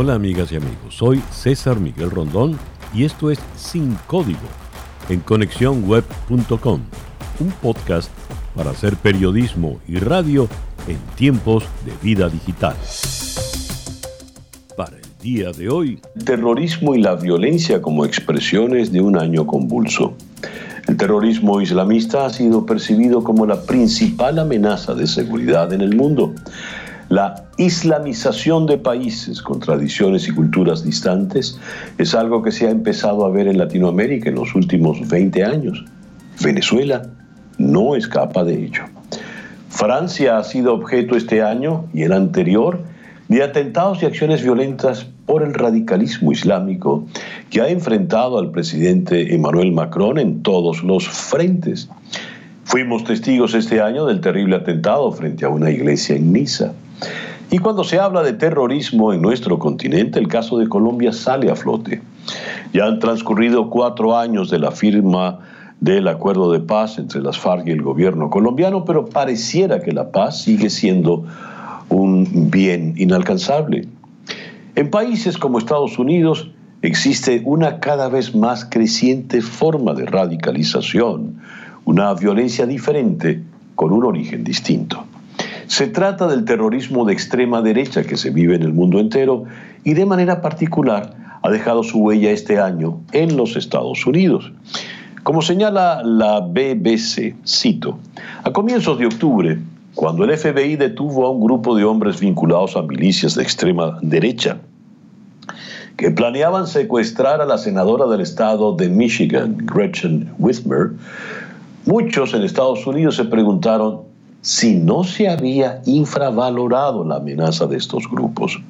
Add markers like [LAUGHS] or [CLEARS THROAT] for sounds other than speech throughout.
Hola amigas y amigos, soy César Miguel Rondón y esto es Sin Código en conexiónweb.com, un podcast para hacer periodismo y radio en tiempos de vida digital. Para el día de hoy, terrorismo y la violencia como expresiones de un año convulso. El terrorismo islamista ha sido percibido como la principal amenaza de seguridad en el mundo. La islamización de países con tradiciones y culturas distantes es algo que se ha empezado a ver en Latinoamérica en los últimos 20 años. Venezuela no escapa de ello. Francia ha sido objeto este año y el anterior de atentados y acciones violentas por el radicalismo islámico que ha enfrentado al presidente Emmanuel Macron en todos los frentes. Fuimos testigos este año del terrible atentado frente a una iglesia en Niza. Y cuando se habla de terrorismo en nuestro continente, el caso de Colombia sale a flote. Ya han transcurrido cuatro años de la firma del acuerdo de paz entre las FARC y el gobierno colombiano, pero pareciera que la paz sigue siendo un bien inalcanzable. En países como Estados Unidos existe una cada vez más creciente forma de radicalización, una violencia diferente con un origen distinto. Se trata del terrorismo de extrema derecha que se vive en el mundo entero y de manera particular ha dejado su huella este año en los Estados Unidos. Como señala la BBC, cito, a comienzos de octubre, cuando el FBI detuvo a un grupo de hombres vinculados a milicias de extrema derecha, que planeaban secuestrar a la senadora del estado de Michigan, Gretchen Whitmer, muchos en Estados Unidos se preguntaron si no se había infravalorado la amenaza de estos grupos.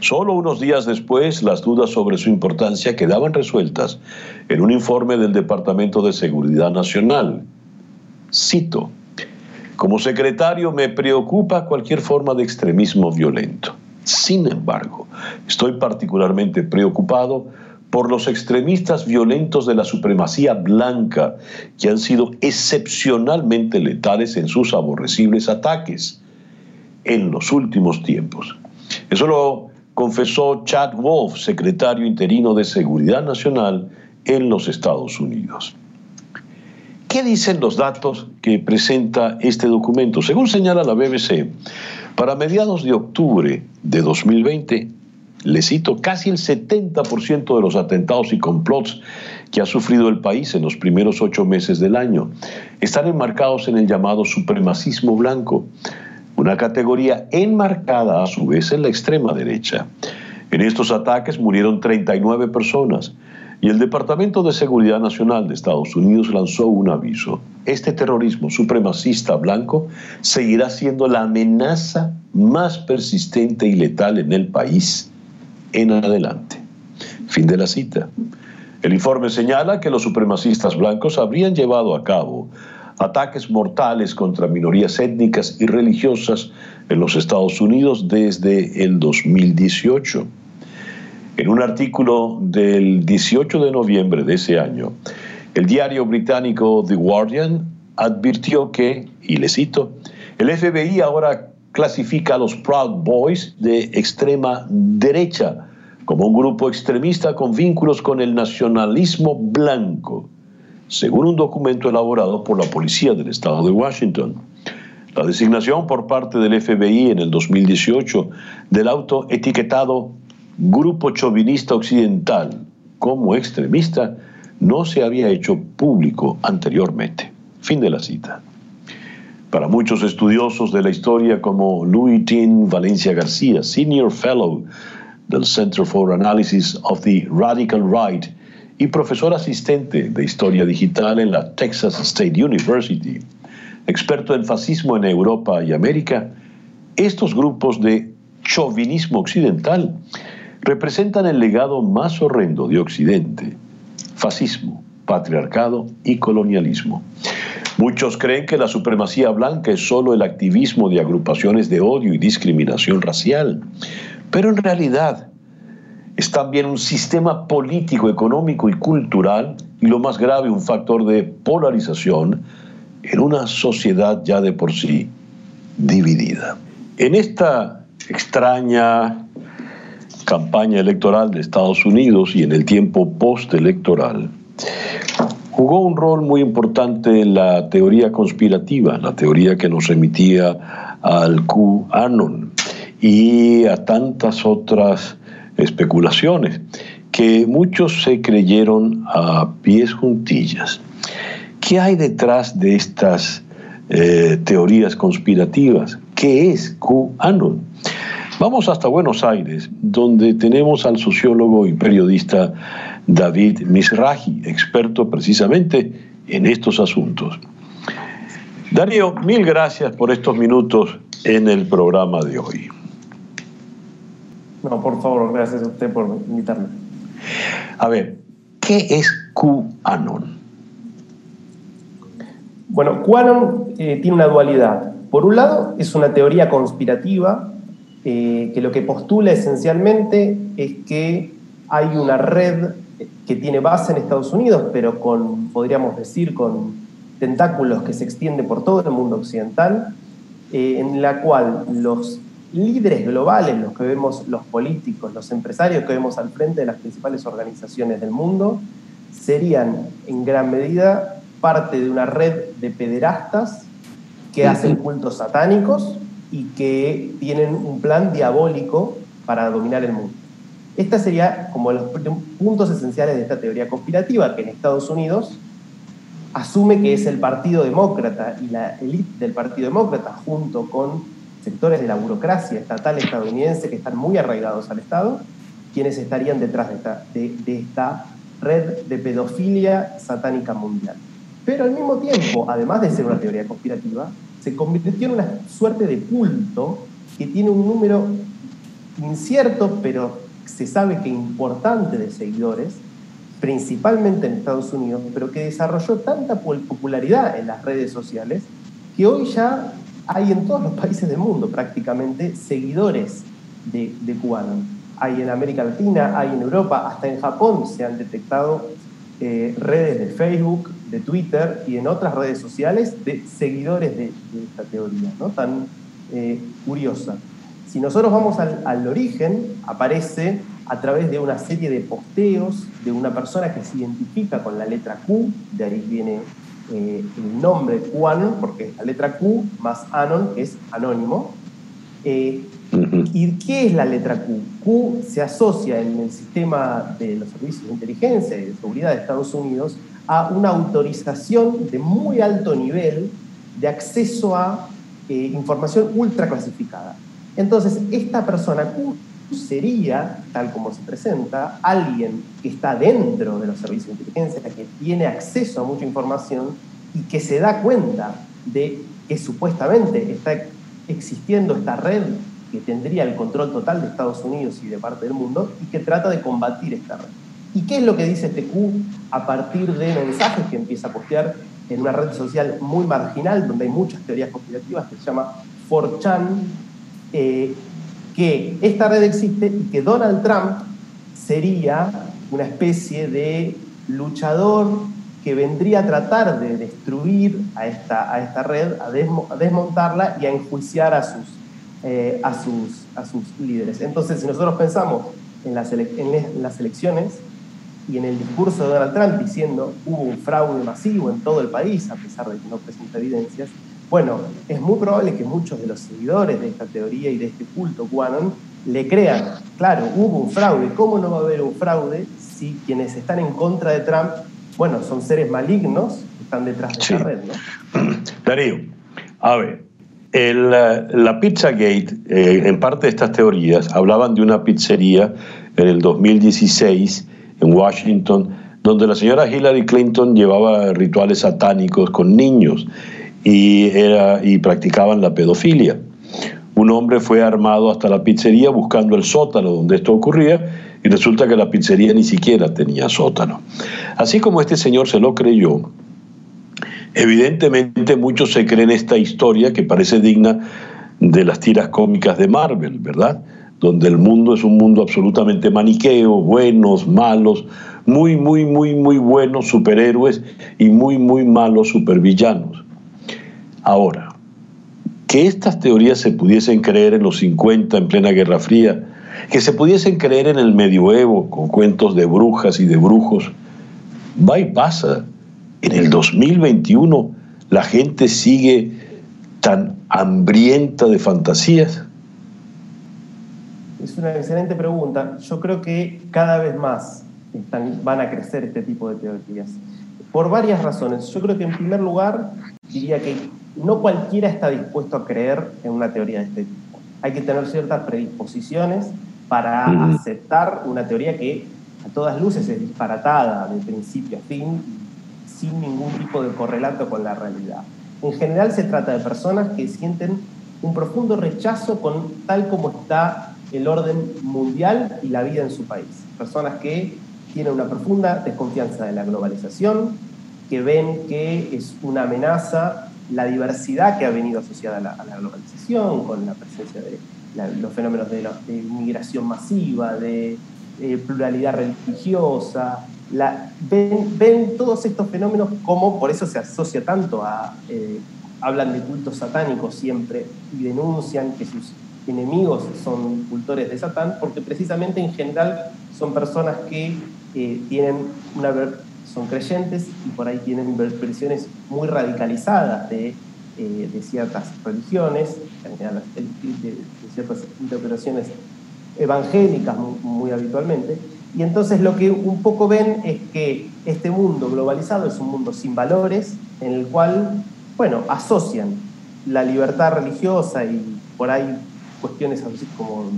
Solo unos días después, las dudas sobre su importancia quedaban resueltas en un informe del Departamento de Seguridad Nacional. Cito, como secretario me preocupa cualquier forma de extremismo violento. Sin embargo, estoy particularmente preocupado por los extremistas violentos de la supremacía blanca que han sido excepcionalmente letales en sus aborrecibles ataques en los últimos tiempos. Eso lo confesó Chad Wolf, secretario interino de Seguridad Nacional en los Estados Unidos. ¿Qué dicen los datos que presenta este documento? Según señala la BBC, para mediados de octubre de 2020, le cito, casi el 70% de los atentados y complots que ha sufrido el país en los primeros ocho meses del año están enmarcados en el llamado supremacismo blanco, una categoría enmarcada a su vez en la extrema derecha. En estos ataques murieron 39 personas y el Departamento de Seguridad Nacional de Estados Unidos lanzó un aviso. Este terrorismo supremacista blanco seguirá siendo la amenaza más persistente y letal en el país en adelante. Fin de la cita. El informe señala que los supremacistas blancos habrían llevado a cabo ataques mortales contra minorías étnicas y religiosas en los Estados Unidos desde el 2018. En un artículo del 18 de noviembre de ese año, el diario británico The Guardian advirtió que, y le cito, el FBI ahora clasifica a los Proud Boys de extrema derecha como un grupo extremista con vínculos con el nacionalismo blanco, según un documento elaborado por la Policía del Estado de Washington. La designación por parte del FBI en el 2018 del auto etiquetado Grupo Chauvinista Occidental como extremista no se había hecho público anteriormente. Fin de la cita. Para muchos estudiosos de la historia como Louis Tin Valencia García, Senior Fellow del Center for Analysis of the Radical Right y profesor asistente de Historia Digital en la Texas State University, experto en fascismo en Europa y América, estos grupos de chauvinismo occidental representan el legado más horrendo de Occidente, fascismo, patriarcado y colonialismo. Muchos creen que la supremacía blanca es solo el activismo de agrupaciones de odio y discriminación racial, pero en realidad es también un sistema político, económico y cultural, y lo más grave, un factor de polarización en una sociedad ya de por sí dividida. En esta extraña campaña electoral de Estados Unidos y en el tiempo postelectoral, jugó un rol muy importante en la teoría conspirativa, la teoría que nos remitía al QAnon y a tantas otras especulaciones que muchos se creyeron a pies juntillas. ¿Qué hay detrás de estas eh, teorías conspirativas? ¿Qué es QAnon? Vamos hasta Buenos Aires, donde tenemos al sociólogo y periodista David Misraji, experto precisamente en estos asuntos. Darío, mil gracias por estos minutos en el programa de hoy. No, por favor, gracias a usted por invitarme. A ver, ¿qué es QAnon? Bueno, QAnon eh, tiene una dualidad. Por un lado, es una teoría conspirativa eh, que lo que postula esencialmente es que hay una red que tiene base en Estados Unidos, pero con, podríamos decir, con tentáculos que se extiende por todo el mundo occidental, eh, en la cual los líderes globales, los que vemos, los políticos, los empresarios que vemos al frente de las principales organizaciones del mundo, serían en gran medida parte de una red de pederastas que hacen cultos satánicos y que tienen un plan diabólico para dominar el mundo. Esta sería como los puntos esenciales de esta teoría conspirativa, que en Estados Unidos asume que es el Partido Demócrata y la élite del Partido Demócrata, junto con sectores de la burocracia estatal estadounidense que están muy arraigados al Estado, quienes estarían detrás de esta, de, de esta red de pedofilia satánica mundial. Pero al mismo tiempo, además de ser una teoría conspirativa, se convirtió en una suerte de culto que tiene un número incierto, pero se sabe que importante de seguidores, principalmente en Estados Unidos, pero que desarrolló tanta popularidad en las redes sociales que hoy ya hay en todos los países del mundo prácticamente seguidores de, de Hay en América Latina, hay en Europa, hasta en Japón se han detectado eh, redes de Facebook, de Twitter y en otras redes sociales de seguidores de, esta teoría, ¿no? tan eh, curiosa. Si nosotros vamos al, origen, aparece a través de una serie de posteos de una persona que se identifica con la letra Q, de ahí viene eh, el nombre QAnon, porque la letra Q más Anon, es anónimo. ¿Y qué es la letra Q? Q se asocia en el sistema de los servicios de inteligencia y de seguridad de Estados Unidos a una autorización de muy alto nivel de acceso a eh, información ultra clasificada. Entonces, esta persona Q sería, tal como se presenta, alguien que está dentro de los servicios de inteligencia, que tiene acceso a mucha información y que se da cuenta de que supuestamente está existiendo esta red que tendría el control total de Estados Unidos y de parte del mundo y que trata de combatir esta red. ¿Y qué es lo que dice este Q a partir de mensajes que empieza a postear en una red social muy marginal, donde hay muchas teorías conspirativas, que se llama 4chan, eh, que esta red existe y que Donald Trump sería una especie de luchador que vendría a tratar de destruir a esta, a esta red, a, desmontarla y a enjuiciar a sus, eh, a, sus, a sus líderes. Entonces, si nosotros pensamos en las, en las elecciones y en el discurso de Donald Trump diciendo hubo un fraude masivo en todo el país, a pesar de que no presenta evidencias, bueno, es muy probable que muchos de los seguidores de esta teoría y de este culto QAnon le crean, claro, hubo un fraude, ¿cómo no va a haber un fraude si quienes están en contra de Trump, bueno, son seres malignos que están detrás de esta red? ¿no? [CLEARS THROAT] Darío, a ver, la Pizzagate, eh, en parte de estas teorías, hablaban de una pizzería en el 2016 en Washington, donde la señora Hillary Clinton llevaba rituales satánicos con niños y practicaban la pedofilia. Un hombre fue armado hasta la pizzería buscando el sótano donde esto ocurría y resulta que la pizzería ni siquiera tenía sótano. Así como este señor se lo creyó, evidentemente muchos se creen esta historia que parece digna de las tiras cómicas de Marvel, ¿verdad? Donde el mundo es un mundo absolutamente maniqueo, buenos, malos, muy, muy, muy, muy buenos superhéroes y muy, muy malos supervillanos. Ahora, que estas teorías se pudiesen creer en los 50, en plena Guerra Fría, que se pudiesen creer en el medioevo con cuentos de brujas y de brujos, va y pasa. En el 2021 la gente sigue tan hambrienta de fantasías. Es una excelente pregunta. Yo creo que cada vez más van a crecer este tipo de teorías. Por varias razones. Yo creo que en primer lugar diría que no cualquiera está dispuesto a creer en una teoría de este tipo. Hay que tener ciertas predisposiciones para aceptar una teoría que a todas luces es disparatada de principio a fin, sin ningún tipo de correlato con la realidad. En general se trata de personas que sienten un profundo rechazo con tal como está el orden mundial y la vida en su país. Personas que tienen una profunda desconfianza de la globalización, que ven que es una amenaza la diversidad que ha venido asociada a la, globalización, con la presencia de los fenómenos de, inmigración masiva, de pluralidad religiosa. Ven, todos estos fenómenos como, por eso se asocia tanto a, eh, hablan de cultos satánicos siempre y denuncian que sus enemigos son cultores de Satán, porque precisamente en general son personas que eh, tienen una son creyentes y por ahí tienen versiones muy radicalizadas de, eh, ciertas religiones, de, ciertas interpretaciones evangélicas muy, habitualmente. Y entonces lo que un poco ven es que este mundo globalizado es un mundo sin valores, en el cual, bueno, asocian la libertad religiosa y por ahí cuestiones así como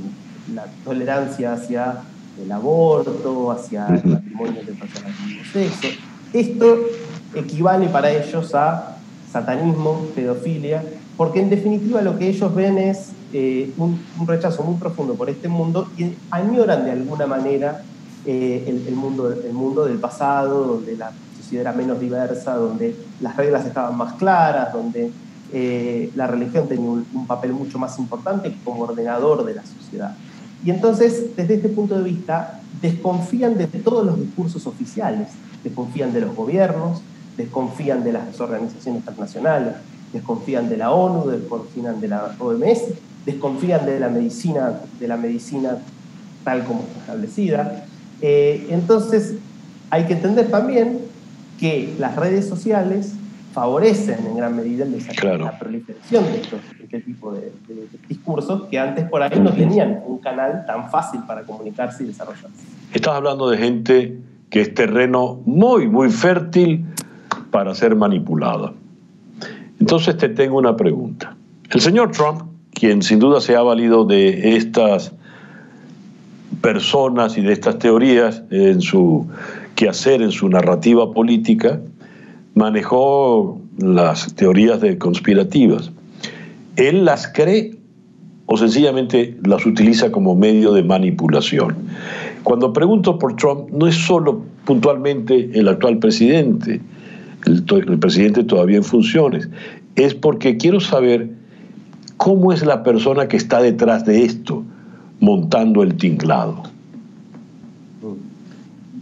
la tolerancia hacia el aborto, hacia el matrimonio de personas de sexo. Esto equivale para ellos a satanismo, pedofilia, porque en definitiva lo que ellos ven es eh, un, rechazo muy profundo por este mundo y añoran de alguna manera eh, el, mundo, el mundo del pasado, donde la sociedad era menos diversa, donde las reglas estaban más claras, donde eh, la religión tenía un papel mucho más importante como ordenador de la sociedad. Y entonces, desde este punto de vista, desconfían de todos los discursos oficiales, desconfían de los gobiernos, desconfían de las organizaciones internacionales, desconfían de la ONU, desconfían de la OMS, desconfían de la medicina, de la medicina tal como está establecida. Eh, entonces, hay que entender también que las redes sociales favorecen en gran medida el la proliferación de, este tipo de, discursos que antes por ahí no tenían un canal tan fácil para comunicarse y desarrollarse. Estás hablando de gente que es terreno muy, muy fértil para ser manipulada. Entonces te tengo una pregunta. El señor Trump, quien sin duda se ha valido de estas personas y de estas teorías en su quehacer, en su narrativa política, manejó las teorías de conspirativas. ¿Él las cree o sencillamente las utiliza como medio de manipulación? Cuando pregunto por Trump, no es solo puntualmente el actual presidente, el, el presidente todavía en funciones, es porque quiero saber cómo es la persona que está detrás de esto, montando el tinglado.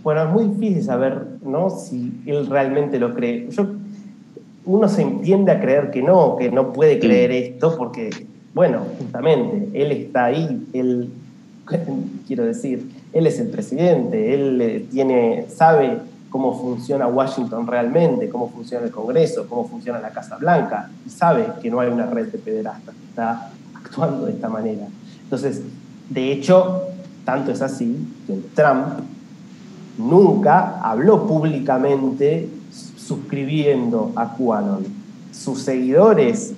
Bueno, es muy difícil saber ¿no? si él realmente lo cree. Yo, uno se entiende a creer que no, que no puede creer esto, porque, bueno, justamente, él está ahí, él, [LAUGHS] quiero decir, él es el presidente, él eh, tiene, sabe cómo funciona Washington realmente, cómo funciona el Congreso, cómo funciona la Casa Blanca, y sabe que no hay una red de pederastas que está actuando de esta manera. Entonces, de hecho, tanto es así que Trump nunca habló públicamente suscribiendo a QAnon. Sus seguidores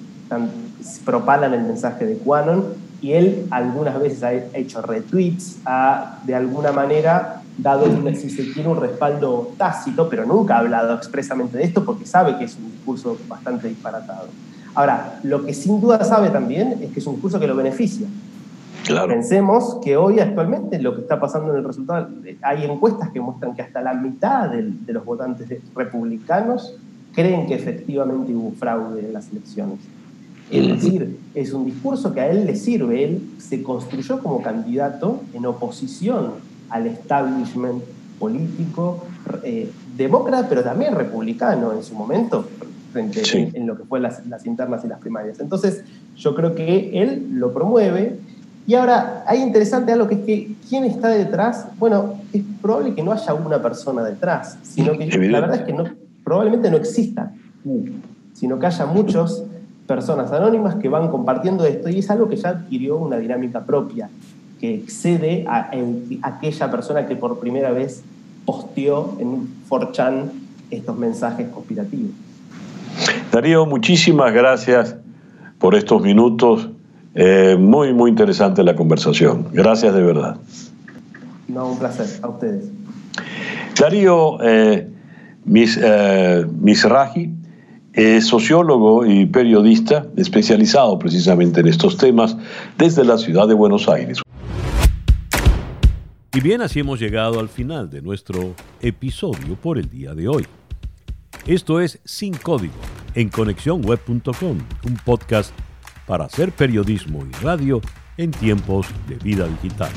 propalan el mensaje de QAnon y él algunas veces ha hecho retweets, ha de alguna manera dado, si se quiere, un respaldo tácito, pero nunca ha hablado expresamente de esto porque sabe que es un discurso bastante disparatado. Ahora, lo que sin duda sabe también es que es un discurso que lo beneficia. Pensemos que hoy actualmente lo que está pasando en el resultado, hay encuestas que muestran que hasta la mitad de, los votantes republicanos creen que efectivamente hubo fraude en las elecciones. Es decir, es un discurso que a él le sirve. Él se construyó como candidato en oposición al establishment político eh, demócrata, pero también republicano en su momento, frente en, lo que fue las, las internas y las primarias. Entonces, yo creo que él lo promueve Y ahora, hay interesante algo que es que quién está detrás. Bueno, es probable que no haya una persona detrás, sino que la verdad es que no, probablemente no exista, sino que haya muchas personas anónimas que van compartiendo esto y es algo que ya adquirió una dinámica propia, que excede a, aquella persona que por primera vez posteó en 4chan estos mensajes conspirativos. Darío, muchísimas gracias por estos minutos eh, muy, muy interesante la conversación. Gracias de verdad. No, un placer. A ustedes. Darío eh, Mis, eh, Misraji es sociólogo y periodista especializado precisamente en estos temas desde la ciudad de Buenos Aires. Y bien, así hemos llegado al final de nuestro episodio por el día de hoy. Esto es Sin Código en conexiónweb.com, un podcast para hacer periodismo y radio en tiempos de vida digital.